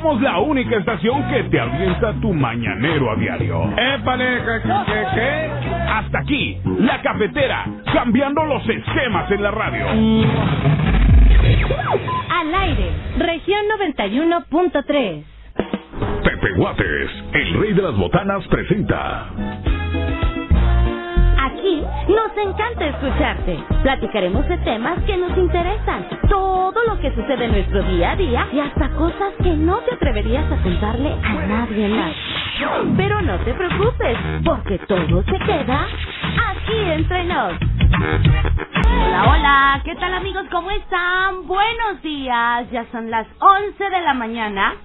somos la única estación que te avienta tu mañanero a diario. ¡Épale! ¿Qué, qué, qué? Hasta aquí, la cafetera, cambiando los esquemas en la radio. Al aire, región 91.3. Pepe Guates, el rey de las botanas, presenta. Aquí nos encanta escucharte. Platicaremos de temas que nos interesan, todo lo que sucede en nuestro día a día y hasta cosas que no te atreverías a contarle a nadie más. Pero no te preocupes, porque todo se queda aquí entre nos. Hola, hola, ¿qué tal amigos? ¿Cómo están? Buenos días, ya son las 11 de la mañana.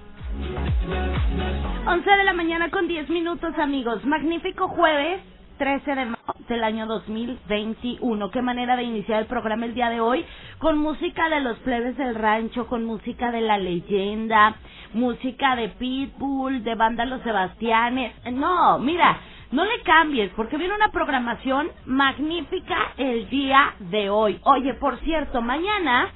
11 de la mañana con 10 minutos amigos, magnífico jueves 13 de marzo del año 2021. Qué manera de iniciar el programa el día de hoy con música de los plebes del rancho, con música de la leyenda, música de Pitbull, de banda Los Sebastianes. No, mira, no le cambies porque viene una programación magnífica el día de hoy. Oye, por cierto, mañana,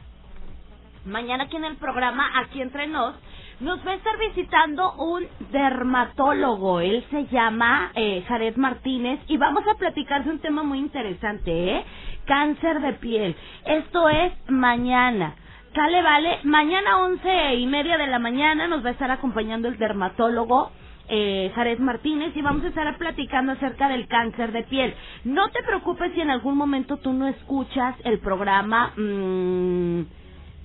mañana aquí en el programa, aquí entre nos, nos va a estar visitando un dermatólogo. Él se llama eh, Jared Martínez y vamos a platicar de un tema muy interesante, ¿eh? Cáncer de piel. Esto es mañana. Sale, vale. Mañana once y media de la mañana nos va a estar acompañando el dermatólogo. Eh, Jared Martínez y vamos a estar platicando acerca del cáncer de piel. No te preocupes si en algún momento tú no escuchas el programa. Mmm,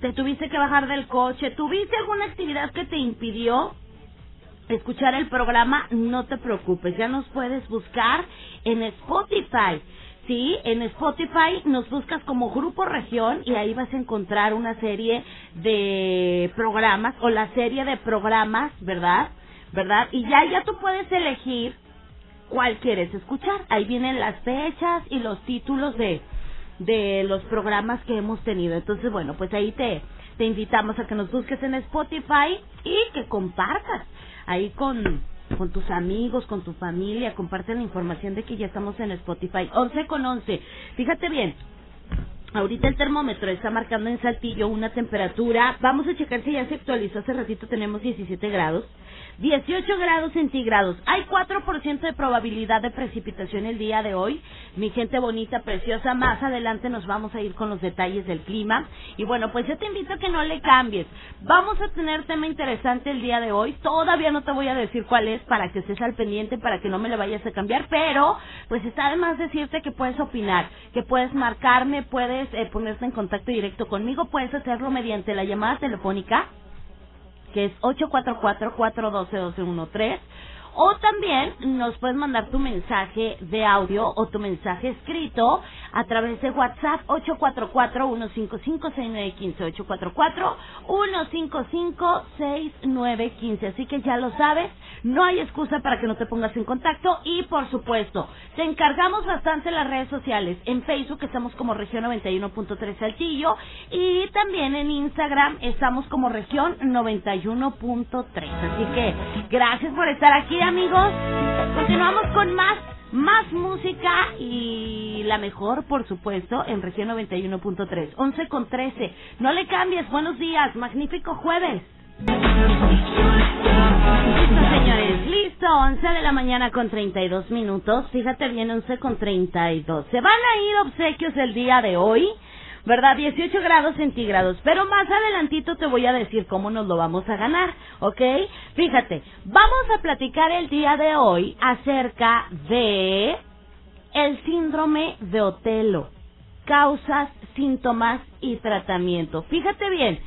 te tuviste que bajar del coche, tuviste alguna actividad que te impidió escuchar el programa, no te preocupes, ya nos puedes buscar en Spotify. Sí, en Spotify nos buscas como Grupo Región y ahí vas a encontrar una serie de programas o la serie de programas, ¿verdad? ¿Verdad? Y ya ya tú puedes elegir cuál quieres escuchar. Ahí vienen las fechas y los títulos de de los programas que hemos tenido. Entonces, bueno, pues ahí te, te invitamos a que nos busques en Spotify y que compartas ahí con, con tus amigos, con tu familia, comparte la información de que ya estamos en Spotify. 11 con 11. Fíjate bien. Ahorita el termómetro está marcando en Saltillo una temperatura. Vamos a checar si ya se actualizó. Hace ratito tenemos 17 grados. 18 grados centígrados. Hay 4% de probabilidad de precipitación el día de hoy. Mi gente bonita, preciosa, más adelante nos vamos a ir con los detalles del clima. Y bueno, pues yo te invito a que no le cambies. Vamos a tener tema interesante el día de hoy. Todavía no te voy a decir cuál es para que estés al pendiente, para que no me le vayas a cambiar. Pero, pues está además decirte que puedes opinar, que puedes marcarme, puedes eh, ponerte en contacto directo conmigo. Puedes hacerlo mediante la llamada telefónica que es 844-412-1213. O también nos puedes mandar tu mensaje de audio o tu mensaje escrito a través de WhatsApp 844-155-6915. 844-155-6915. Así que ya lo sabes, no hay excusa para que no te pongas en contacto. Y por supuesto, te encargamos bastante las redes sociales. En Facebook estamos como región 91.3 Saltillo. Y también en Instagram estamos como región 91.3. Así que gracias por estar aquí amigos. Continuamos con más, más música y la mejor, por supuesto, en región 91.3. 11 con 13. No le cambies. Buenos días. Magnífico jueves. Listo, señores. Listo. 11 de la mañana con 32 minutos. Fíjate bien, 11 con 32. Se van a ir obsequios el día de hoy. ¿Verdad? 18 grados centígrados. Pero más adelantito te voy a decir cómo nos lo vamos a ganar, ¿ok? Fíjate, vamos a platicar el día de hoy acerca de el síndrome de Otelo. Causas, síntomas y tratamiento. Fíjate bien.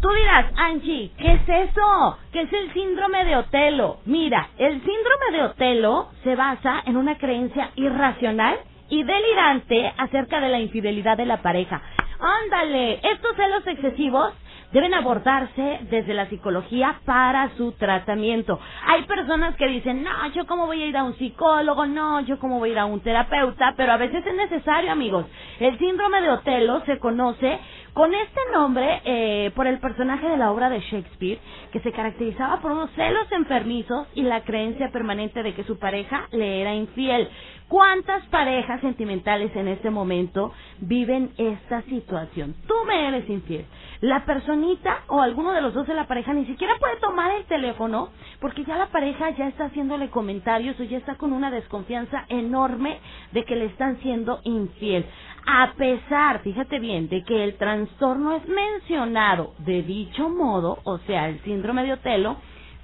Tú dirás, Angie, ¿qué es eso? ¿Qué es el síndrome de Otelo? Mira, el síndrome de Otelo se basa en una creencia irracional y delirante acerca de la infidelidad de la pareja. Ándale, estos celos excesivos deben abordarse desde la psicología para su tratamiento. Hay personas que dicen, no, yo cómo voy a ir a un psicólogo, no, yo cómo voy a ir a un terapeuta, pero a veces es necesario, amigos. El síndrome de Otelo se conoce con este nombre eh, por el personaje de la obra de Shakespeare, que se caracterizaba por unos celos enfermizos y la creencia permanente de que su pareja le era infiel. ¿Cuántas parejas sentimentales en este momento viven esta situación? Tú me eres infiel. La personita o alguno de los dos de la pareja ni siquiera puede tomar el teléfono porque ya la pareja ya está haciéndole comentarios o ya está con una desconfianza enorme de que le están siendo infiel. A pesar, fíjate bien, de que el trastorno es mencionado de dicho modo, o sea, el síndrome de Otelo,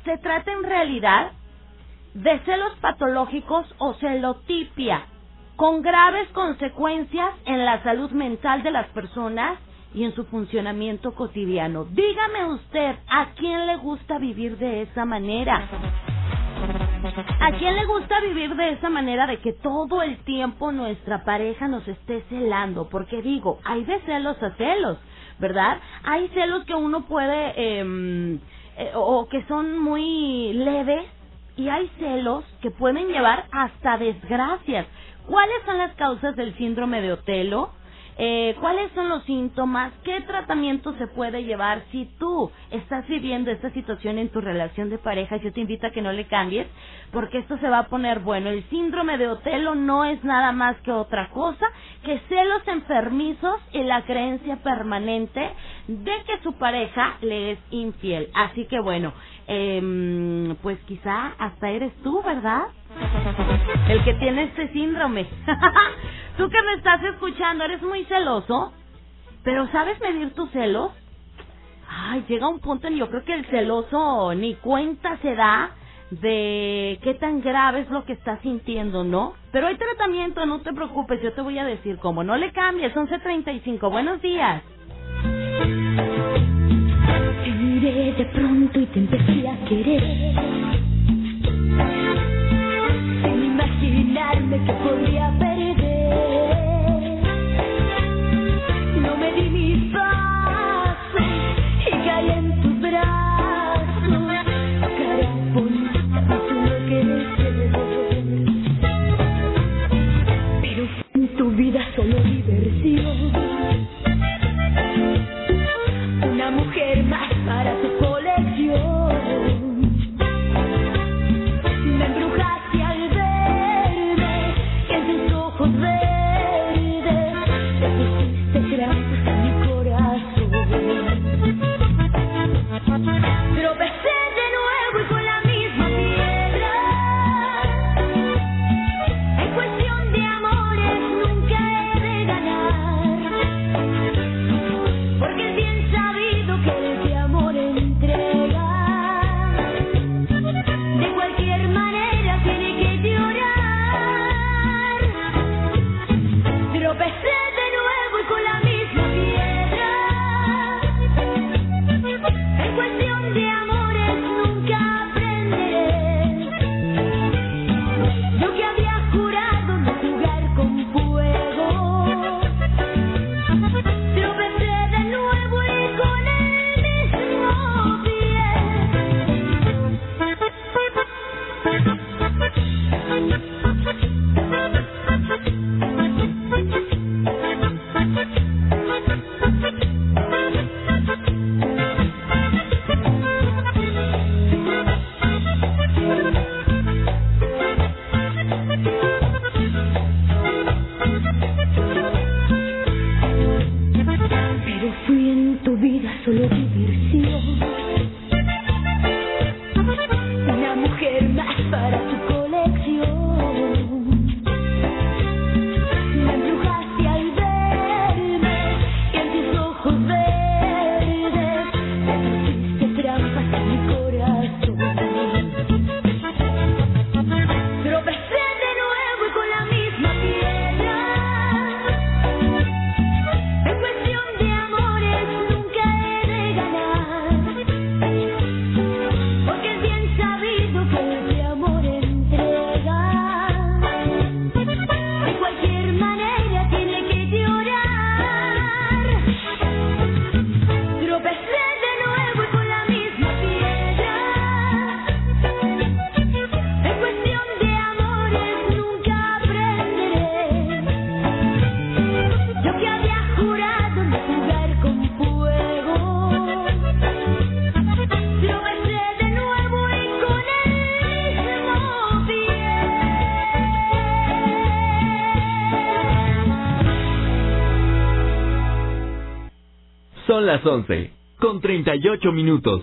se trata en realidad de celos patológicos o celotipia, con graves consecuencias en la salud mental de las personas y en su funcionamiento cotidiano. Dígame usted, ¿a quién le gusta vivir de esa manera? ¿A quién le gusta vivir de esa manera de que todo el tiempo nuestra pareja nos esté celando? Porque digo, hay de celos a celos, ¿verdad? Hay celos que uno puede, eh, o que son muy leves, y hay celos que pueden llevar hasta desgracias. ¿Cuáles son las causas del síndrome de Otelo? Eh, ¿Cuáles son los síntomas? ¿Qué tratamiento se puede llevar si tú estás viviendo esta situación en tu relación de pareja? Yo te invito a que no le cambies, porque esto se va a poner bueno. El síndrome de Otelo no es nada más que otra cosa que celos enfermizos y la creencia permanente de que su pareja le es infiel. Así que bueno, eh, pues quizá hasta eres tú, ¿verdad? El que tiene este síndrome. tú que me estás escuchando, eres muy celoso, pero ¿sabes medir tus celos? Ay, llega un punto en yo creo que el celoso ni cuenta se da de qué tan grave es lo que está sintiendo, ¿no? Pero hay tratamiento, no te preocupes, yo te voy a decir cómo. No le cambies, 11.35. Buenos días. Te miré de pronto y te empecé a querer. Imaginarme que podría perder. Las 11, con 38 minutos.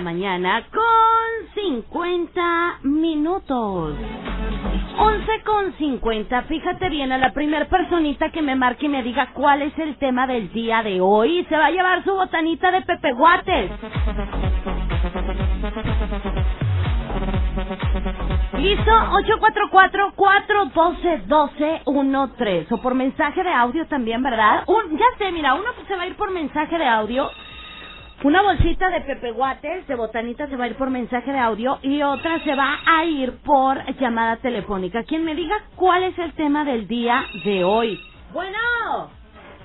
Mañana con 50 minutos. 11 con 50. Fíjate bien a la primer personita que me marque y me diga cuál es el tema del día de hoy. Se va a llevar su botanita de Pepe Guates. Listo, 844-412-1213. O por mensaje de audio también, ¿verdad? Un, ya sé, mira, uno se va a ir por mensaje de audio una bolsita de Pepe Guates, de botanita, se va a ir por mensaje de audio y otra se va a ir por llamada telefónica. Quien me diga cuál es el tema del día de hoy. Bueno,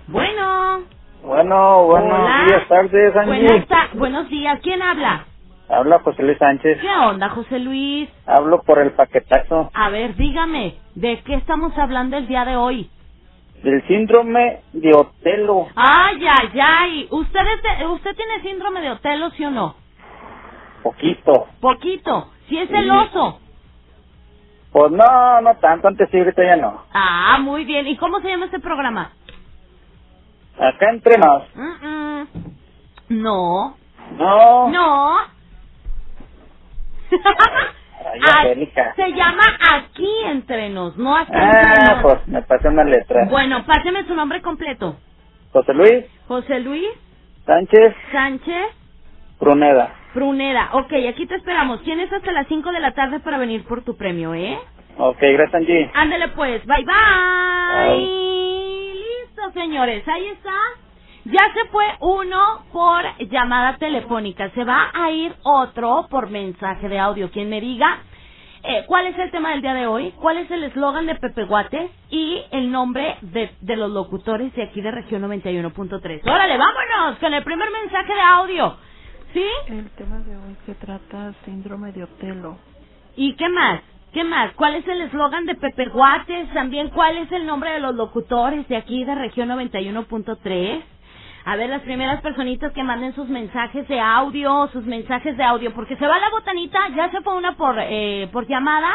bueno. Bueno, buenos días, tardes, Buenas buenos días, ¿quién habla? Habla José Luis Sánchez. ¿Qué onda, José Luis? Hablo por el paquetazo. A ver, dígame, ¿de qué estamos hablando el día de hoy? Del síndrome de Otelo. Ay, ay, ay. ¿Usted, ¿Usted tiene síndrome de Otelo, sí o no? poquito. Poquito. Si es celoso. Pues no, no tanto, antes sí, ahorita ya no. Ah, muy bien. ¿Y cómo se llama este programa? Acá entre nos. Mm, mm. No. No. No. Angélica. se llama Aquí Entre Nos, no Entre Ah, Nos. pues me pasé una letra. Bueno, páseme su nombre completo. José Luis José Luis Sánchez Sánchez Pruneda. Pruneda. Ok, aquí te esperamos. Tienes hasta las 5 de la tarde para venir por tu premio, ¿eh? Ok, gracias Angie. Ándale pues, bye bye. Listo, señores, ahí está. Ya se fue uno por llamada telefónica. Se va a ir otro por mensaje de audio. Quien me diga eh, cuál es el tema del día de hoy, cuál es el eslogan de Pepe Guates y el nombre de, de los locutores de aquí de región 91.3. Órale, vámonos con el primer mensaje de audio. ¿Sí? El tema de hoy se trata síndrome de Otelo. ¿Y qué más? ¿Qué más? ¿Cuál es el eslogan de Pepe Guates? También, ¿cuál es el nombre de los locutores de aquí de región 91.3? A ver, las primeras personitas que manden sus mensajes de audio, sus mensajes de audio, porque se va la botanita, ya se fue una por, eh, por llamada,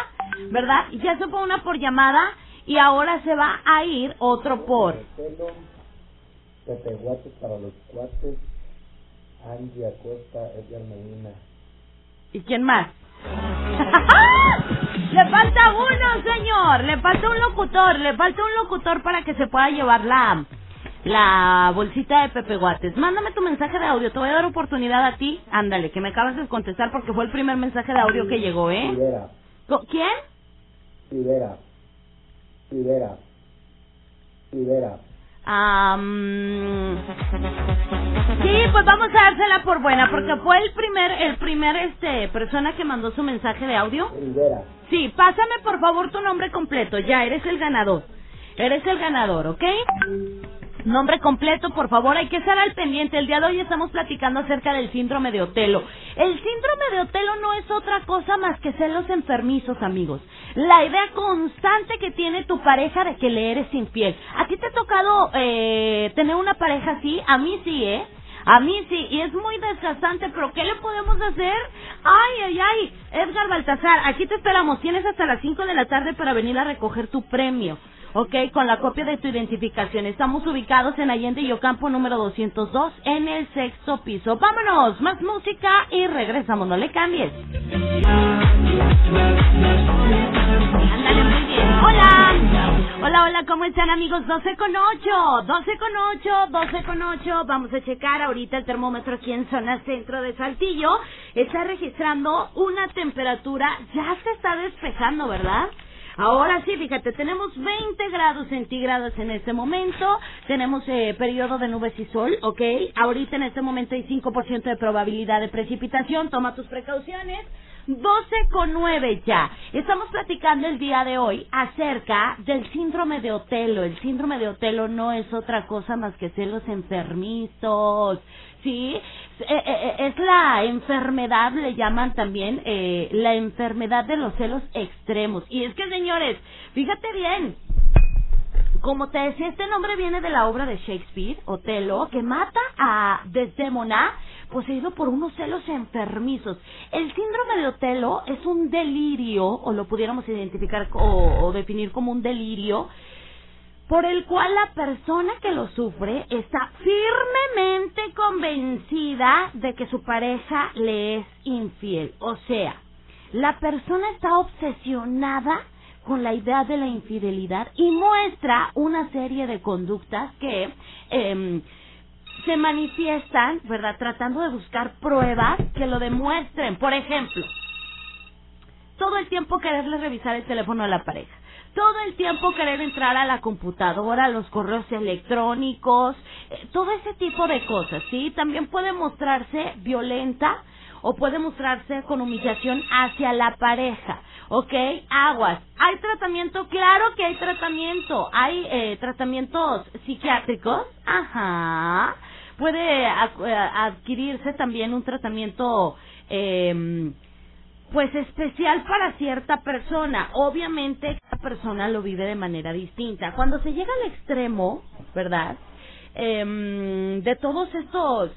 ¿verdad? Ya se fue una por llamada y ahora se va a ir otro por. Para los cuates, Angie Acosta, Edgar Medina. ¿Y quién más? le falta uno, señor. Le falta un locutor. Le falta un locutor para que se pueda llevar la, la bolsita de Pepe Guates. Mándame tu mensaje de audio. Te voy a dar oportunidad a ti. Ándale, que me acabas de contestar porque fue el primer mensaje de audio que llegó, ¿eh? Rivera, ¿Quién? Rivera, Rivera, Rivera. Am, sí, pues vamos a dársela por buena porque fue el primer, el primer, este, persona que mandó su mensaje de audio. Rivera. Sí, pásame por favor tu nombre completo. Ya, eres el ganador. Eres el ganador, ¿ok? Nombre completo, por favor, hay que estar al pendiente. El día de hoy estamos platicando acerca del síndrome de Otelo. El síndrome de Otelo no es otra cosa más que celos enfermizos, amigos. La idea constante que tiene tu pareja de que le eres infiel. ¿A ti te ha tocado eh, tener una pareja así? A mí sí, ¿eh? A mí sí, y es muy desgastante, pero ¿qué le podemos hacer? Ay, ay, ay, Edgar Baltasar, aquí te esperamos, tienes hasta las 5 de la tarde para venir a recoger tu premio, ¿ok? Con la copia de tu identificación. Estamos ubicados en Allende y Ocampo número 202 en el sexto piso. Vámonos, más música y regresamos, no le cambies. Hola. Hola, hola, ¿cómo están amigos? 12 con 8, 12 con 8, 12 con 8. Vamos a checar ahorita el termómetro aquí en zona centro de Saltillo. Está registrando una temperatura, ya se está despejando, ¿verdad? Ahora sí, fíjate, tenemos 20 grados centígrados en este momento, tenemos eh, periodo de nubes y sol, ¿ok? Ahorita en este momento hay 5% de probabilidad de precipitación, toma tus precauciones. 12 con 9 ya. Estamos platicando el día de hoy acerca del síndrome de Otelo. El síndrome de Otelo no es otra cosa más que celos enfermizos. ¿Sí? Eh, eh, eh, es la enfermedad, le llaman también eh, la enfermedad de los celos extremos. Y es que, señores, fíjate bien, como te decía, este nombre viene de la obra de Shakespeare, Otelo, que mata a Desdémona poseído por unos celos enfermizos. El síndrome de Otelo es un delirio, o lo pudiéramos identificar o, definir como un delirio, por el cual la persona que lo sufre está firmemente convencida de que su pareja le es infiel. O sea, la persona está obsesionada con la idea de la infidelidad y muestra una serie de conductas que em, se manifiestan, ¿verdad? Tratando de buscar pruebas que lo demuestren. Por ejemplo, todo el tiempo quererle revisar el teléfono a la pareja. Todo el tiempo querer entrar a la computadora, a los correos electrónicos, eh, todo ese tipo de cosas, ¿sí? También puede mostrarse violenta o puede mostrarse con humillación hacia la pareja, ¿ok? Aguas. ¿Hay tratamiento? Claro que hay tratamiento. Hay eh, tratamientos psiquiátricos, ajá. Puede eh, adquirirse también un tratamiento, eh, pues especial para cierta persona. Obviamente cada persona lo vive de manera distinta. Cuando se llega al extremo, ¿verdad? Em, de todos estos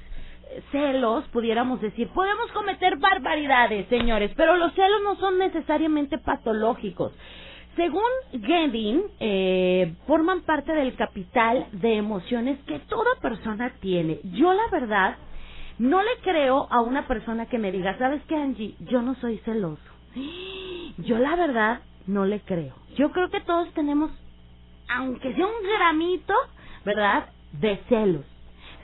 celos, pudiéramos decir, podemos cometer barbaridades, señores, pero los celos no son necesariamente patológicos. Según Gedin, eh, forman parte del capital de emociones que toda persona tiene. Yo la verdad no le creo a una persona que me diga, ¿sabes qué, Angie? Yo no soy celoso. Yo la verdad no le creo. Yo creo que todos tenemos, aunque sea un gramito, ¿verdad? De celos.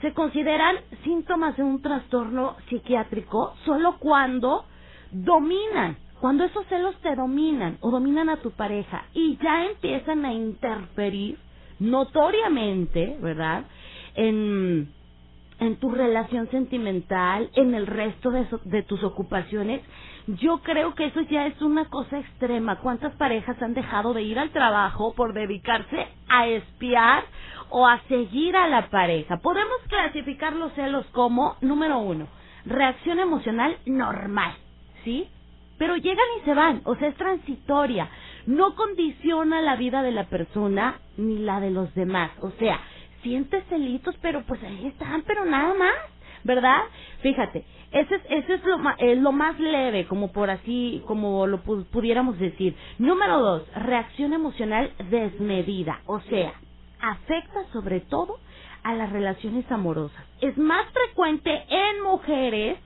Se consideran síntomas de un trastorno psiquiátrico solo cuando dominan, cuando esos celos te dominan o dominan a tu pareja y ya empiezan a interferir notoriamente, ¿verdad? En, en tu relación sentimental, en el resto de, so- de tus ocupaciones, yo creo que eso ya es una cosa extrema. ¿Cuántas parejas han dejado de ir al trabajo por dedicarse a espiar o a seguir a la pareja? Podemos clasificar los celos como, número uno, reacción emocional normal, ¿sí? Pero llegan y se van, o sea, es transitoria. No condiciona la vida de la persona ni la de los demás. O sea, sientes celitos, pero pues ahí están, pero nada más, ¿verdad? Fíjate, ese es, ese es lo, eh, lo más leve, como por así, como lo pu- pudiéramos decir. Número dos, reacción emocional desmedida, o sea, afecta sobre todo a las relaciones amorosas. Es más frecuente en mujeres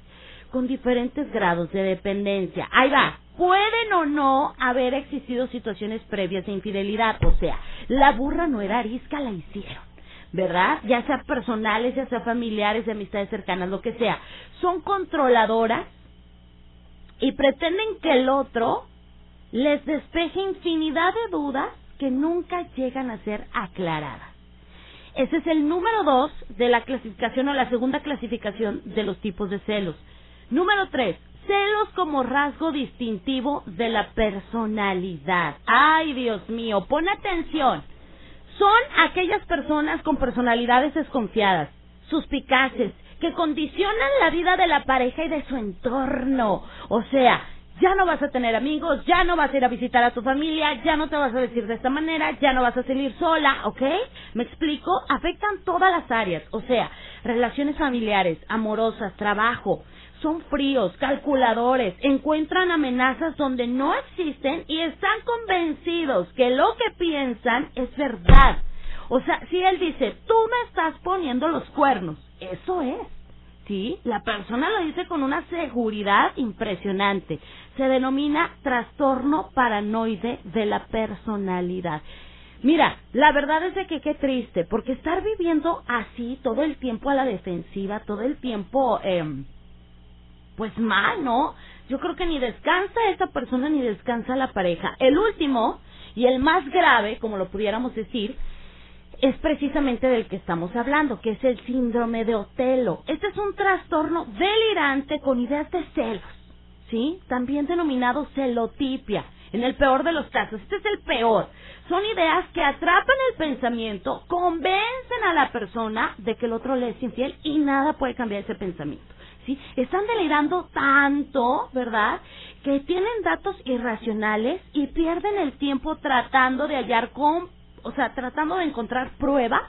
con diferentes grados de dependencia. Ahí va. Pueden o no haber existido situaciones previas de infidelidad. O sea, la burra no era arisca, la hicieron. ¿Verdad? Ya sea personales, ya sea familiares, de amistades cercanas, lo que sea. Son controladoras y pretenden que el otro les despeje infinidad de dudas que nunca llegan a ser aclaradas. Ese es el número dos de la clasificación o la segunda clasificación de los tipos de celos. Número tres, celos como rasgo distintivo de la personalidad. Ay, Dios mío, pon atención. Son aquellas personas con personalidades desconfiadas, suspicaces, que condicionan la vida de la pareja y de su entorno. O sea, ya no vas a tener amigos, ya no vas a ir a visitar a tu familia, ya no te vas a decir de esta manera, ya no vas a salir sola, ¿ok? ¿Me explico? Afectan todas las áreas, o sea, relaciones familiares, amorosas, trabajo. Son fríos, calculadores, encuentran amenazas donde no existen y están convencidos que lo que piensan es verdad. O sea, si él dice, tú me estás poniendo los cuernos, eso es. ¿sí? La persona lo dice con una seguridad impresionante. Se denomina trastorno paranoide de la personalidad. Mira, la verdad es de que qué triste, porque estar viviendo así todo el tiempo a la defensiva, todo el tiempo, eh, pues mal, ¿no? Yo creo que ni descansa esta persona ni descansa la pareja. El último y el más grave, como lo pudiéramos decir, es precisamente del que estamos hablando, que es el síndrome de Otelo. Este es un trastorno delirante con ideas de celos, ¿sí? También denominado celotipia, en el peor de los casos. Este es el peor. Son ideas que atrapan el pensamiento, convencen a la persona de que el otro le es infiel y nada puede cambiar ese pensamiento. ¿Sí? Están delirando tanto, ¿verdad? Que tienen datos irracionales y pierden el tiempo tratando de hallar con o sea, tratando de encontrar pruebas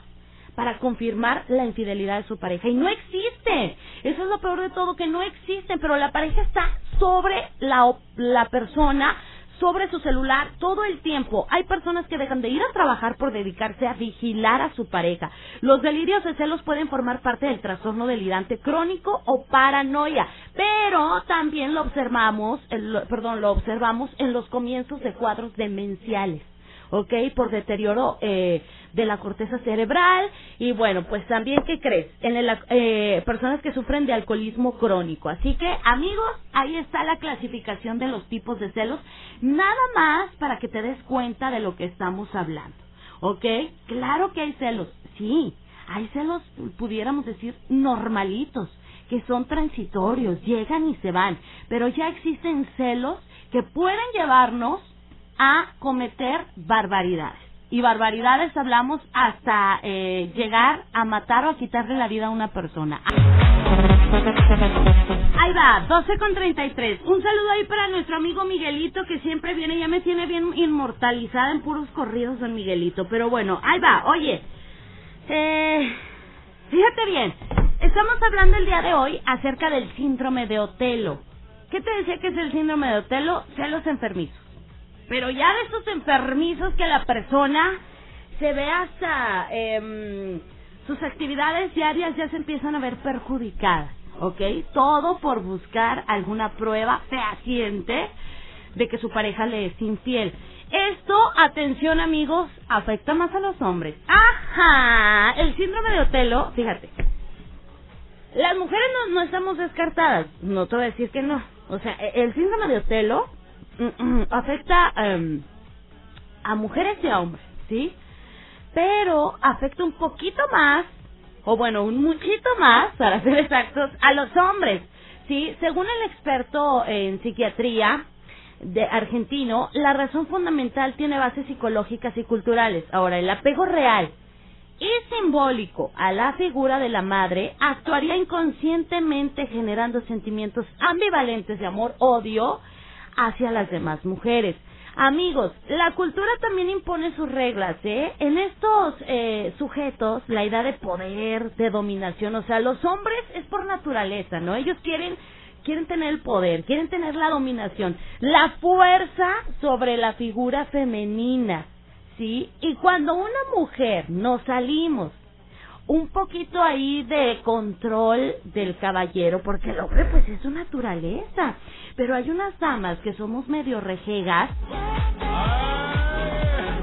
para confirmar la infidelidad de su pareja. Y no existe. Eso es lo peor de todo, que no existen, pero la pareja está sobre la, la persona, sobre su celular todo el tiempo. Hay personas que dejan de ir a trabajar por dedicarse a vigilar a su pareja. Los delirios de celos pueden formar parte del trastorno delirante crónico o paranoia, pero también lo observamos, el- perdón, lo observamos en los comienzos de cuadros demenciales. ¿Ok? Por deterioro eh, de la corteza cerebral y bueno, pues también, ¿qué crees? En el, eh, personas que sufren de alcoholismo crónico. Así que, amigos, ahí está la clasificación de los tipos de celos, nada más para que te des cuenta de lo que estamos hablando, ¿ok? Claro que hay celos, sí, hay celos, pudiéramos decir, normalitos, que son transitorios, llegan y se van, pero ya existen celos que pueden llevarnos a cometer barbaridades. Y barbaridades hablamos hasta eh, llegar a matar o a quitarle la vida a una persona. Ahí va, 12 con 33. Un saludo ahí para nuestro amigo Miguelito que siempre viene, ya me tiene bien inmortalizada en puros corridos don Miguelito. Pero bueno, ahí va, oye. Eh, fíjate bien, estamos hablando el día de hoy acerca del síndrome de Otelo. ¿Qué te decía que es el síndrome de Otelo? Celos enfermizos. Pero ya de esos enfermizos que la persona se ve hasta em, sus actividades diarias ya se empiezan a ver perjudicadas, ¿ok? Todo por buscar alguna prueba fehaciente de que su pareja le es infiel. Esto, atención amigos, afecta más a los hombres. Ajá, el síndrome de Otelo, fíjate. Las mujeres no, no estamos descartadas, no te voy a decir que no. O sea, e- el síndrome de Otelo afecta em, a mujeres y a hombres, ¿sí? Pero afecta un poquito más, o bueno, un muchito más, para ser exactos, a los hombres, ¿sí? Según el experto en psiquiatría de argentino, la razón fundamental tiene bases psicológicas y culturales. Ahora, el apego real y simbólico a la figura de la madre actuaría inconscientemente generando sentimientos ambivalentes de amor-odio hacia las demás mujeres. Amigos, la cultura también impone sus reglas, ¿eh? En estos eh, sujetos, la idea de poder, de dominación, o sea, los hombres es por naturaleza, ¿no? Ellos quieren quieren tener el poder, quieren tener la dominación, la fuerza sobre la figura femenina, ¿sí? Y cuando una mujer nos salimos un poquito ahí de control del caballero, porque el hombre pues es su naturaleza, pero hay unas damas que somos medio rejegas,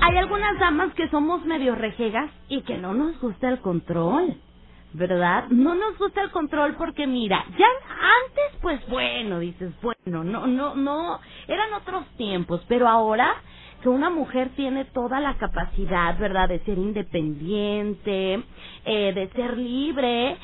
hay algunas damas que somos medio rejegas y que no nos gusta el control. ¿Verdad? No nos gusta el control porque mira, ya antes pues bueno, dices, bueno, no, no, no, eran otros tiempos, pero ahora que una mujer tiene toda la capacidad, ¿verdad?, de ser independiente, eh, de ser libre,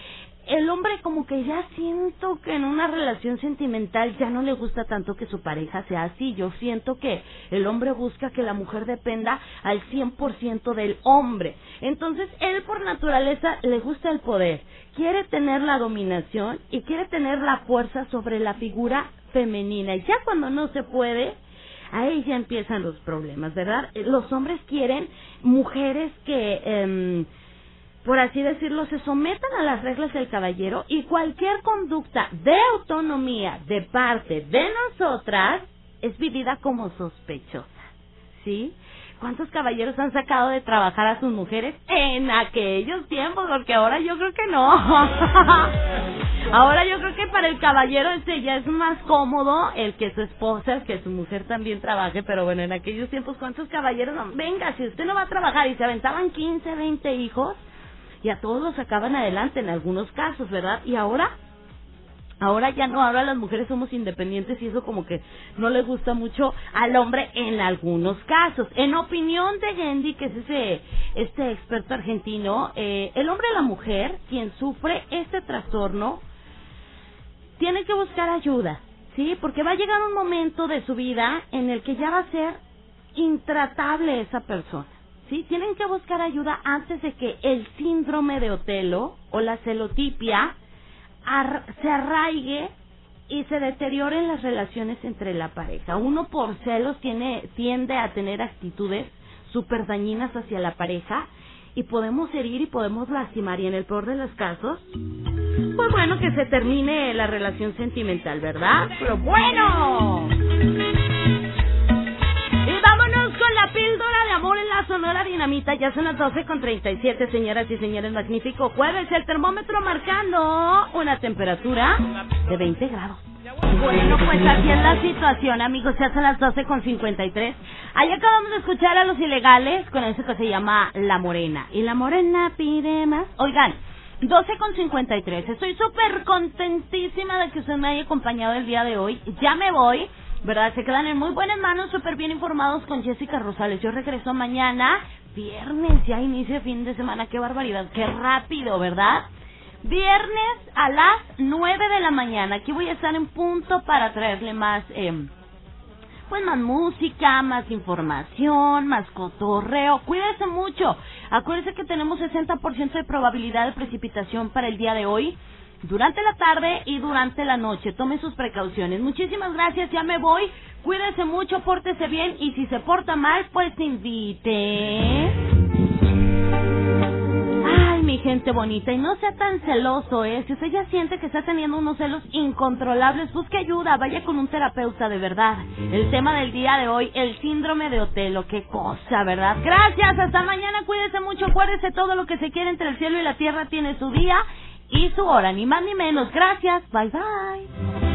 el hombre como que ya siento que en una relación sentimental ya no le gusta tanto que su pareja sea así. Yo siento que el hombre busca que la mujer dependa al 100% del hombre. Entonces, él por naturaleza le gusta el poder, quiere tener la dominación y quiere tener la fuerza sobre la figura femenina. Y ya cuando no se puede, ahí ya empiezan los problemas, ¿verdad? Los hombres quieren mujeres que... em, por así decirlo, se sometan a las reglas del caballero y cualquier conducta de autonomía de parte de nosotras es vivida como sospechosa. ¿Sí? ¿Cuántos caballeros han sacado de trabajar a sus mujeres en aquellos tiempos? Porque ahora yo creo que no. ahora yo creo que para el caballero este ya es más cómodo el que su esposa, que su mujer también trabaje, pero bueno, en aquellos tiempos, ¿cuántos caballeros? no? Venga, si usted no va a trabajar y se aventaban 15, 20 hijos, y a todos los sacaban adelante en algunos casos, ¿verdad? Y ahora, ahora ya no, ahora las mujeres somos independientes y eso como que no le gusta mucho al hombre en algunos casos. En opinión de Gendy, que es ese, este experto argentino, eh, el hombre y la mujer, quien sufre este trastorno, tiene que buscar ayuda, ¿sí? Porque va a llegar un momento de su vida en el que ya va a ser intratable esa persona. ¿sí? Tienen que buscar ayuda antes de que el síndrome de Otelo o la celotipia ar- se arraigue y se deterioren las relaciones entre la pareja. Uno por celos tiene, tiende a tener actitudes súper dañinas hacia la pareja y podemos herir y podemos lastimar y en el peor de los casos, pues bueno, que se termine la relación sentimental, ¿verdad? Pero bueno. La píldora de amor en la Sonora Dinamita. Ya son las 12 con 37, señoras y señores. Magnífico jueves. El termómetro marcando una temperatura de 20 grados. Bueno, pues así es la situación, amigos. Ya son las 12 con 53. Ahí acabamos de escuchar a los ilegales con eso que se llama La Morena. Y La Morena pide más. Oigan, 12 con 53. Estoy súper contentísima de que usted me haya acompañado el día de hoy. Ya me voy. ¿Verdad? Se quedan en muy buenas manos, súper bien informados con Jessica Rosales. Yo regreso mañana, viernes, ya inicia fin de semana. Qué barbaridad, qué rápido, ¿verdad? Viernes a las 9 de la mañana. Aquí voy a estar en punto para traerle más, eh, pues más música, más información, más cotorreo. Cuídese mucho. Acuérdese que tenemos 60% de probabilidad de precipitación para el día de hoy. Durante la tarde y durante la noche. Tome sus precauciones. Muchísimas gracias. Ya me voy. Cuídese mucho, pórtese bien. Y si se porta mal, pues invite. Ay, mi gente bonita, y no sea tan celoso, ¿eh? Si usted ya siente que está teniendo unos celos incontrolables, busque ayuda, vaya con un terapeuta de verdad. El tema del día de hoy, el síndrome de Otelo, qué cosa, ¿verdad? Gracias, hasta mañana, cuídese mucho, acuérdese todo lo que se quiere entre el cielo y la tierra tiene su día y su hora, ni más ni menos. Gracias, bye bye.